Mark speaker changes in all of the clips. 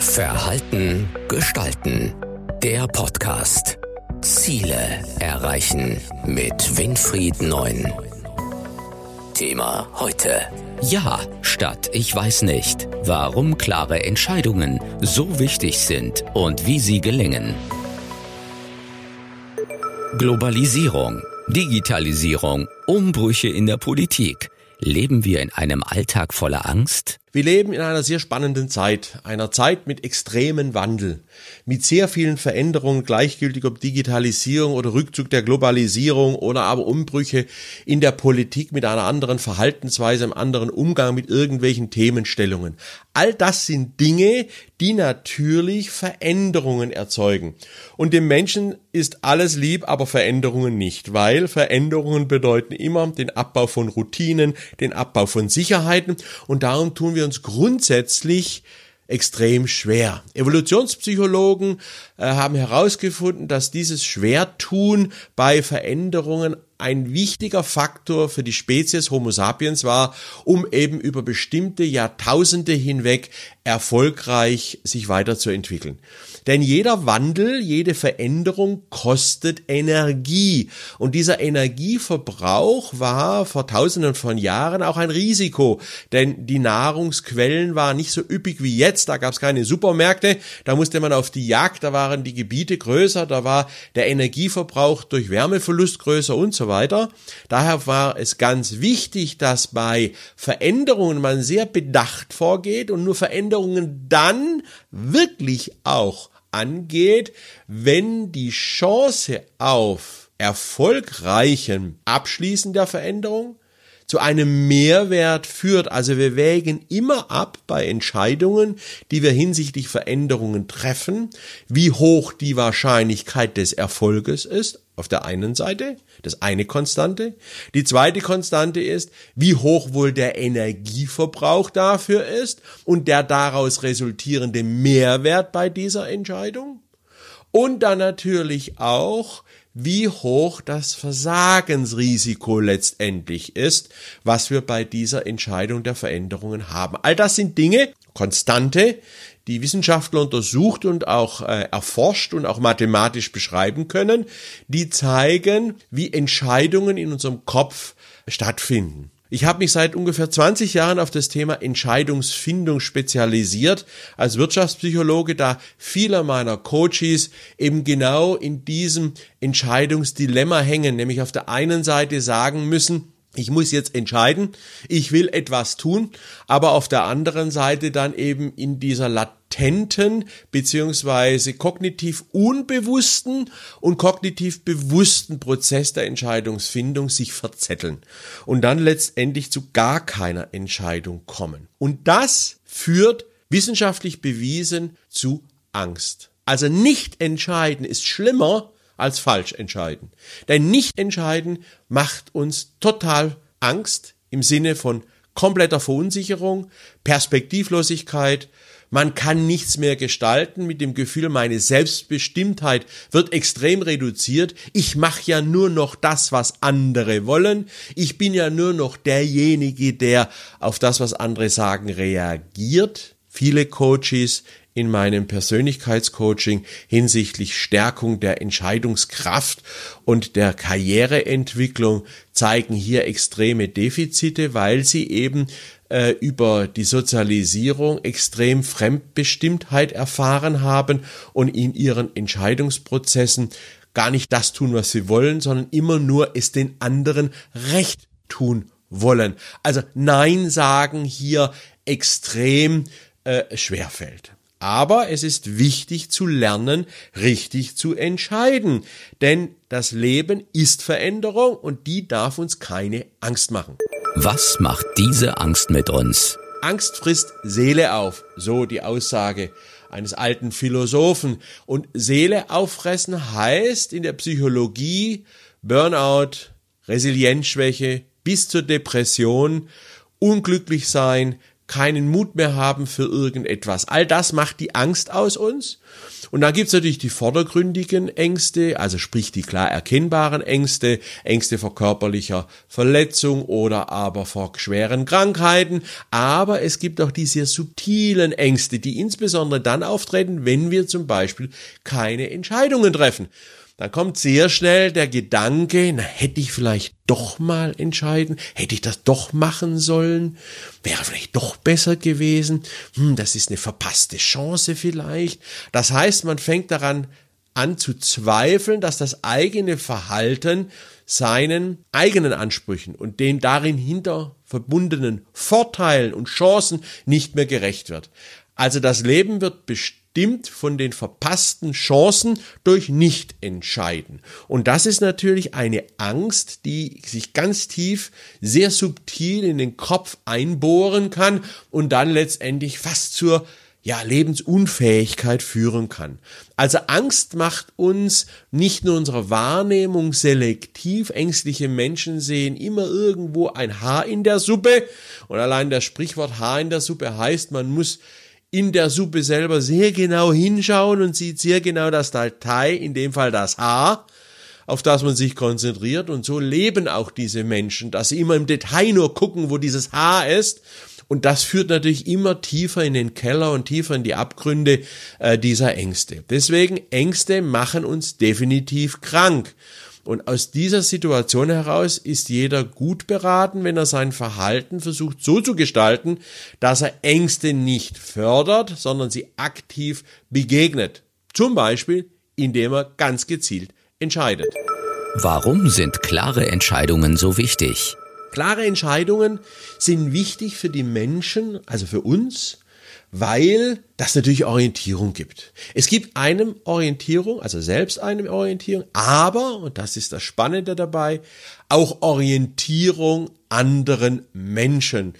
Speaker 1: Verhalten gestalten. Der Podcast. Ziele erreichen mit Winfried Neun. Thema heute. Ja, statt ich weiß nicht, warum klare Entscheidungen so wichtig sind und wie sie gelingen. Globalisierung, Digitalisierung, Umbrüche in der Politik. Leben wir in einem Alltag voller Angst?
Speaker 2: Wir leben in einer sehr spannenden Zeit, einer Zeit mit extremen Wandel, mit sehr vielen Veränderungen, gleichgültig ob Digitalisierung oder Rückzug der Globalisierung oder aber Umbrüche in der Politik mit einer anderen Verhaltensweise, einem anderen Umgang mit irgendwelchen Themenstellungen. All das sind Dinge, die natürlich Veränderungen erzeugen. Und dem Menschen ist alles lieb, aber Veränderungen nicht, weil Veränderungen bedeuten immer den Abbau von Routinen, den Abbau von Sicherheiten und darum tun wir wir uns grundsätzlich extrem schwer. Evolutionspsychologen äh, haben herausgefunden, dass dieses Schwertun bei Veränderungen ein wichtiger Faktor für die Spezies Homo sapiens war, um eben über bestimmte Jahrtausende hinweg erfolgreich sich weiterzuentwickeln. Denn jeder Wandel, jede Veränderung kostet Energie. Und dieser Energieverbrauch war vor tausenden von Jahren auch ein Risiko. Denn die Nahrungsquellen waren nicht so üppig wie jetzt. Da gab es keine Supermärkte. Da musste man auf die Jagd. Da waren die Gebiete größer. Da war der Energieverbrauch durch Wärmeverlust größer und so weiter. Daher war es ganz wichtig, dass bei Veränderungen man sehr bedacht vorgeht und nur Veränderungen dann wirklich auch angeht, wenn die Chance auf erfolgreichen Abschließen der Veränderung zu einem Mehrwert führt. Also wir wägen immer ab bei Entscheidungen, die wir hinsichtlich Veränderungen treffen, wie hoch die Wahrscheinlichkeit des Erfolges ist auf der einen Seite, das eine Konstante. Die zweite Konstante ist, wie hoch wohl der Energieverbrauch dafür ist und der daraus resultierende Mehrwert bei dieser Entscheidung. Und dann natürlich auch, wie hoch das Versagensrisiko letztendlich ist, was wir bei dieser Entscheidung der Veränderungen haben. All das sind Dinge, Konstante, die Wissenschaftler untersucht und auch äh, erforscht und auch mathematisch beschreiben können, die zeigen, wie Entscheidungen in unserem Kopf stattfinden. Ich habe mich seit ungefähr 20 Jahren auf das Thema Entscheidungsfindung spezialisiert als Wirtschaftspsychologe, da viele meiner Coaches eben genau in diesem Entscheidungsdilemma hängen, nämlich auf der einen Seite sagen müssen, ich muss jetzt entscheiden, ich will etwas tun, aber auf der anderen Seite dann eben in dieser latenten beziehungsweise kognitiv unbewussten und kognitiv bewussten Prozess der Entscheidungsfindung sich verzetteln und dann letztendlich zu gar keiner Entscheidung kommen. Und das führt wissenschaftlich bewiesen zu Angst. Also nicht entscheiden ist schlimmer als falsch entscheiden. Denn nicht entscheiden macht uns total Angst im Sinne von kompletter Verunsicherung, Perspektivlosigkeit, man kann nichts mehr gestalten mit dem Gefühl, meine Selbstbestimmtheit wird extrem reduziert. Ich mache ja nur noch das, was andere wollen. Ich bin ja nur noch derjenige, der auf das, was andere sagen, reagiert. Viele Coaches in meinem Persönlichkeitscoaching hinsichtlich Stärkung der Entscheidungskraft und der Karriereentwicklung zeigen hier extreme Defizite, weil sie eben äh, über die Sozialisierung extrem Fremdbestimmtheit erfahren haben und in ihren Entscheidungsprozessen gar nicht das tun, was sie wollen, sondern immer nur es den anderen recht tun wollen. Also Nein sagen hier extrem äh, schwerfällt. Aber es ist wichtig zu lernen, richtig zu entscheiden. Denn das Leben ist Veränderung und die darf uns keine Angst machen.
Speaker 1: Was macht diese Angst mit uns?
Speaker 2: Angst frisst Seele auf, so die Aussage eines alten Philosophen. Und Seele auffressen heißt in der Psychologie Burnout, Resilienzschwäche bis zur Depression, unglücklich sein, keinen Mut mehr haben für irgendetwas. All das macht die Angst aus uns. Und dann gibt's natürlich die vordergründigen Ängste, also sprich die klar erkennbaren Ängste, Ängste vor körperlicher Verletzung oder aber vor schweren Krankheiten. Aber es gibt auch die sehr subtilen Ängste, die insbesondere dann auftreten, wenn wir zum Beispiel keine Entscheidungen treffen. Dann kommt sehr schnell der Gedanke, na, hätte ich vielleicht doch mal entscheiden, hätte ich das doch machen sollen, wäre vielleicht doch besser gewesen, hm, das ist eine verpasste Chance vielleicht. Das heißt, man fängt daran an zu zweifeln, dass das eigene Verhalten seinen eigenen Ansprüchen und den darin hinter verbundenen Vorteilen und Chancen nicht mehr gerecht wird. Also das Leben wird bestimmt bestimmt von den verpassten Chancen durch Nichtentscheiden. Und das ist natürlich eine Angst, die sich ganz tief, sehr subtil in den Kopf einbohren kann und dann letztendlich fast zur ja, Lebensunfähigkeit führen kann. Also Angst macht uns nicht nur unsere Wahrnehmung selektiv. Ängstliche Menschen sehen immer irgendwo ein Haar in der Suppe. Und allein das Sprichwort Haar in der Suppe heißt, man muss in der Suppe selber sehr genau hinschauen und sieht sehr genau das Datei, in dem Fall das Haar, auf das man sich konzentriert. Und so leben auch diese Menschen, dass sie immer im Detail nur gucken, wo dieses Haar ist. Und das führt natürlich immer tiefer in den Keller und tiefer in die Abgründe äh, dieser Ängste. Deswegen Ängste machen uns definitiv krank. Und aus dieser Situation heraus ist jeder gut beraten, wenn er sein Verhalten versucht so zu gestalten, dass er Ängste nicht fördert, sondern sie aktiv begegnet. Zum Beispiel, indem er ganz gezielt entscheidet.
Speaker 1: Warum sind klare Entscheidungen so wichtig?
Speaker 2: Klare Entscheidungen sind wichtig für die Menschen, also für uns, weil das natürlich Orientierung gibt. Es gibt einem Orientierung, also selbst einem Orientierung, aber, und das ist das Spannende dabei, auch Orientierung anderen Menschen.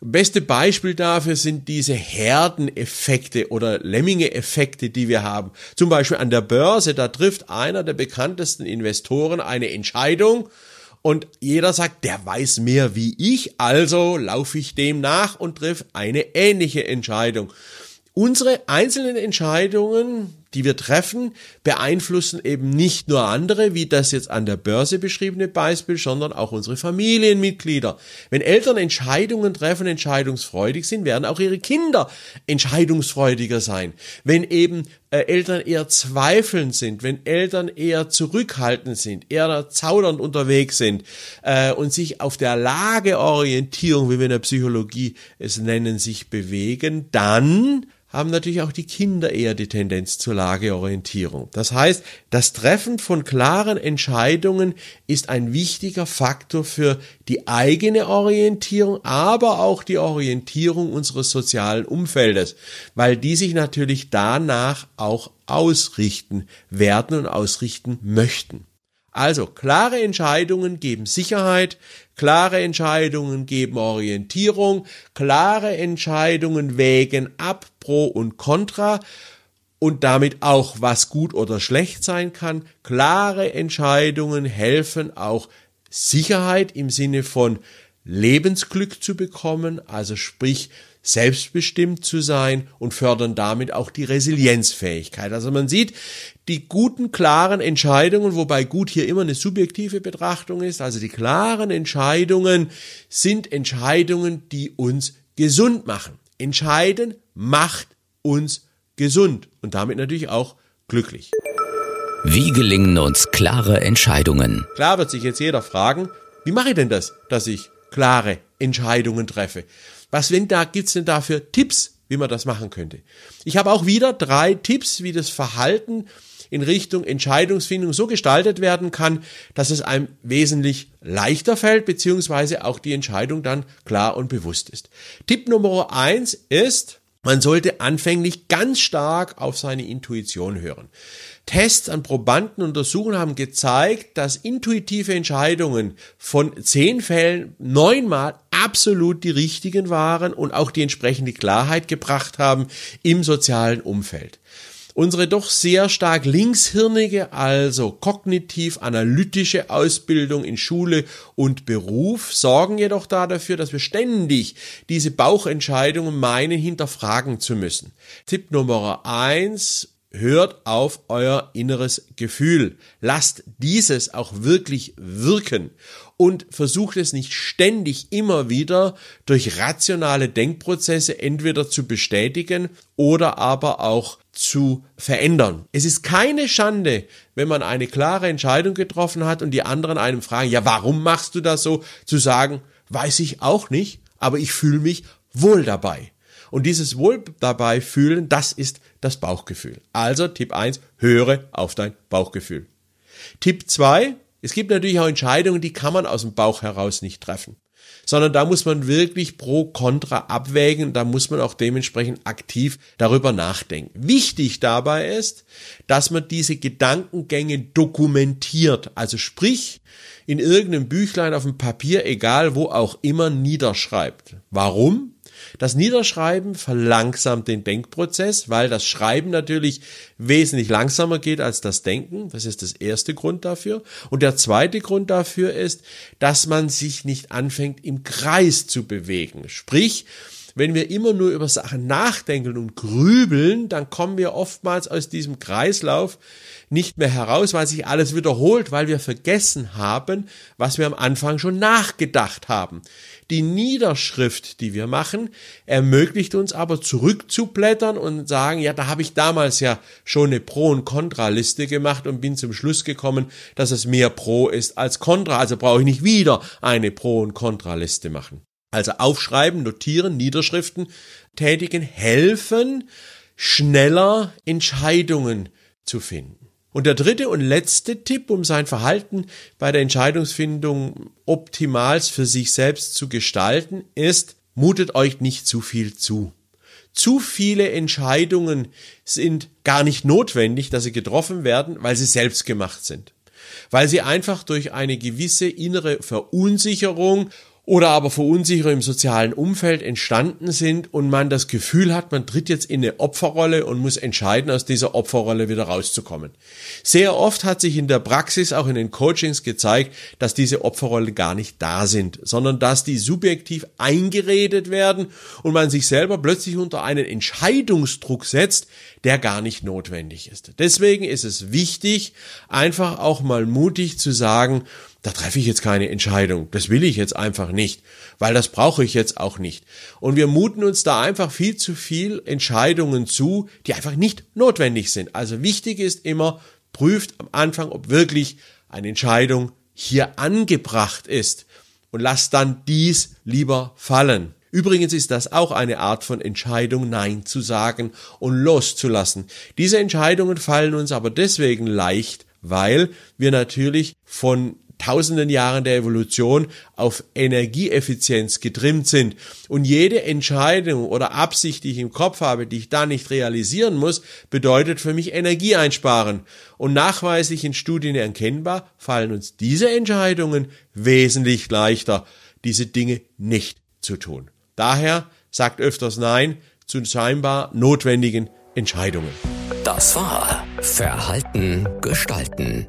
Speaker 2: Beste Beispiel dafür sind diese Herdeneffekte oder Lemminge-Effekte, die wir haben. Zum Beispiel an der Börse, da trifft einer der bekanntesten Investoren eine Entscheidung und jeder sagt, der weiß mehr wie ich, also laufe ich dem nach und triff eine ähnliche Entscheidung. Unsere einzelnen Entscheidungen, die wir treffen, beeinflussen eben nicht nur andere, wie das jetzt an der Börse beschriebene Beispiel, sondern auch unsere Familienmitglieder. Wenn Eltern Entscheidungen treffen, entscheidungsfreudig sind, werden auch ihre Kinder entscheidungsfreudiger sein. Wenn eben äh, Eltern eher zweifelnd sind, wenn Eltern eher zurückhaltend sind, eher zaudernd unterwegs sind äh, und sich auf der Lageorientierung, wie wir in der Psychologie es nennen, sich bewegen, dann haben natürlich auch die Kinder eher die Tendenz zur Lageorientierung. Das heißt, das Treffen von klaren Entscheidungen ist ein wichtiger Faktor für die eigene Orientierung, aber auch die Orientierung unseres sozialen Umfeldes, weil die sich natürlich danach auch ausrichten werden und ausrichten möchten. Also klare Entscheidungen geben Sicherheit, klare Entscheidungen geben Orientierung, klare Entscheidungen wägen ab Pro und Contra und damit auch, was gut oder schlecht sein kann. Klare Entscheidungen helfen auch Sicherheit im Sinne von Lebensglück zu bekommen, also sprich selbstbestimmt zu sein und fördern damit auch die Resilienzfähigkeit. Also man sieht, die guten, klaren Entscheidungen, wobei gut hier immer eine subjektive Betrachtung ist, also die klaren Entscheidungen sind Entscheidungen, die uns gesund machen. Entscheiden macht uns gesund und damit natürlich auch glücklich.
Speaker 1: Wie gelingen uns klare Entscheidungen?
Speaker 2: Klar wird sich jetzt jeder fragen, wie mache ich denn das, dass ich klare Entscheidungen treffe? Was wenn da gibt's denn da für Tipps, wie man das machen könnte? Ich habe auch wieder drei Tipps, wie das Verhalten in Richtung Entscheidungsfindung so gestaltet werden kann, dass es einem wesentlich leichter fällt, beziehungsweise auch die Entscheidung dann klar und bewusst ist. Tipp Nummer eins ist, man sollte anfänglich ganz stark auf seine Intuition hören. Tests an Probanden untersuchen haben gezeigt, dass intuitive Entscheidungen von zehn Fällen neunmal absolut die richtigen waren und auch die entsprechende Klarheit gebracht haben im sozialen Umfeld. Unsere doch sehr stark linkshirnige, also kognitiv-analytische Ausbildung in Schule und Beruf sorgen jedoch da dafür, dass wir ständig diese Bauchentscheidungen meinen hinterfragen zu müssen. Tipp Nummer eins hört auf euer inneres Gefühl. Lasst dieses auch wirklich wirken und versucht es nicht ständig immer wieder durch rationale Denkprozesse entweder zu bestätigen oder aber auch zu verändern. Es ist keine Schande, wenn man eine klare Entscheidung getroffen hat und die anderen einem fragen, ja, warum machst du das so? Zu sagen, weiß ich auch nicht, aber ich fühle mich wohl dabei. Und dieses Wohl dabei fühlen, das ist das Bauchgefühl. Also Tipp 1, höre auf dein Bauchgefühl. Tipp 2, es gibt natürlich auch Entscheidungen, die kann man aus dem Bauch heraus nicht treffen sondern da muss man wirklich pro kontra abwägen, da muss man auch dementsprechend aktiv darüber nachdenken. Wichtig dabei ist, dass man diese Gedankengänge dokumentiert, also sprich in irgendeinem Büchlein auf dem Papier, egal wo auch immer, niederschreibt. Warum? Das Niederschreiben verlangsamt den Denkprozess, weil das Schreiben natürlich wesentlich langsamer geht als das Denken. Das ist das erste Grund dafür. Und der zweite Grund dafür ist, dass man sich nicht anfängt im Kreis zu bewegen. Sprich, wenn wir immer nur über Sachen nachdenken und grübeln, dann kommen wir oftmals aus diesem Kreislauf nicht mehr heraus, weil sich alles wiederholt, weil wir vergessen haben, was wir am Anfang schon nachgedacht haben. Die Niederschrift, die wir machen, ermöglicht uns aber zurückzublättern und sagen, ja, da habe ich damals ja schon eine Pro- und Kontraliste gemacht und bin zum Schluss gekommen, dass es mehr Pro ist als Kontra. Also brauche ich nicht wieder eine Pro- und Kontraliste machen. Also aufschreiben, notieren, Niederschriften tätigen, helfen, schneller Entscheidungen zu finden. Und der dritte und letzte Tipp, um sein Verhalten bei der Entscheidungsfindung optimals für sich selbst zu gestalten, ist, mutet euch nicht zu viel zu. Zu viele Entscheidungen sind gar nicht notwendig, dass sie getroffen werden, weil sie selbst gemacht sind. Weil sie einfach durch eine gewisse innere Verunsicherung oder aber Verunsicherung im sozialen Umfeld entstanden sind und man das Gefühl hat, man tritt jetzt in eine Opferrolle und muss entscheiden, aus dieser Opferrolle wieder rauszukommen. Sehr oft hat sich in der Praxis, auch in den Coachings gezeigt, dass diese Opferrolle gar nicht da sind, sondern dass die subjektiv eingeredet werden und man sich selber plötzlich unter einen Entscheidungsdruck setzt, der gar nicht notwendig ist. Deswegen ist es wichtig, einfach auch mal mutig zu sagen, da treffe ich jetzt keine Entscheidung. Das will ich jetzt einfach nicht, weil das brauche ich jetzt auch nicht. Und wir muten uns da einfach viel zu viel Entscheidungen zu, die einfach nicht notwendig sind. Also wichtig ist immer, prüft am Anfang, ob wirklich eine Entscheidung hier angebracht ist und lasst dann dies lieber fallen. Übrigens ist das auch eine Art von Entscheidung, Nein zu sagen und loszulassen. Diese Entscheidungen fallen uns aber deswegen leicht, weil wir natürlich von tausenden Jahren der Evolution auf Energieeffizienz getrimmt sind. Und jede Entscheidung oder Absicht, die ich im Kopf habe, die ich da nicht realisieren muss, bedeutet für mich Energie einsparen. Und nachweislich in Studien erkennbar fallen uns diese Entscheidungen wesentlich leichter, diese Dinge nicht zu tun. Daher sagt öfters Nein zu scheinbar notwendigen Entscheidungen.
Speaker 1: Das war Verhalten gestalten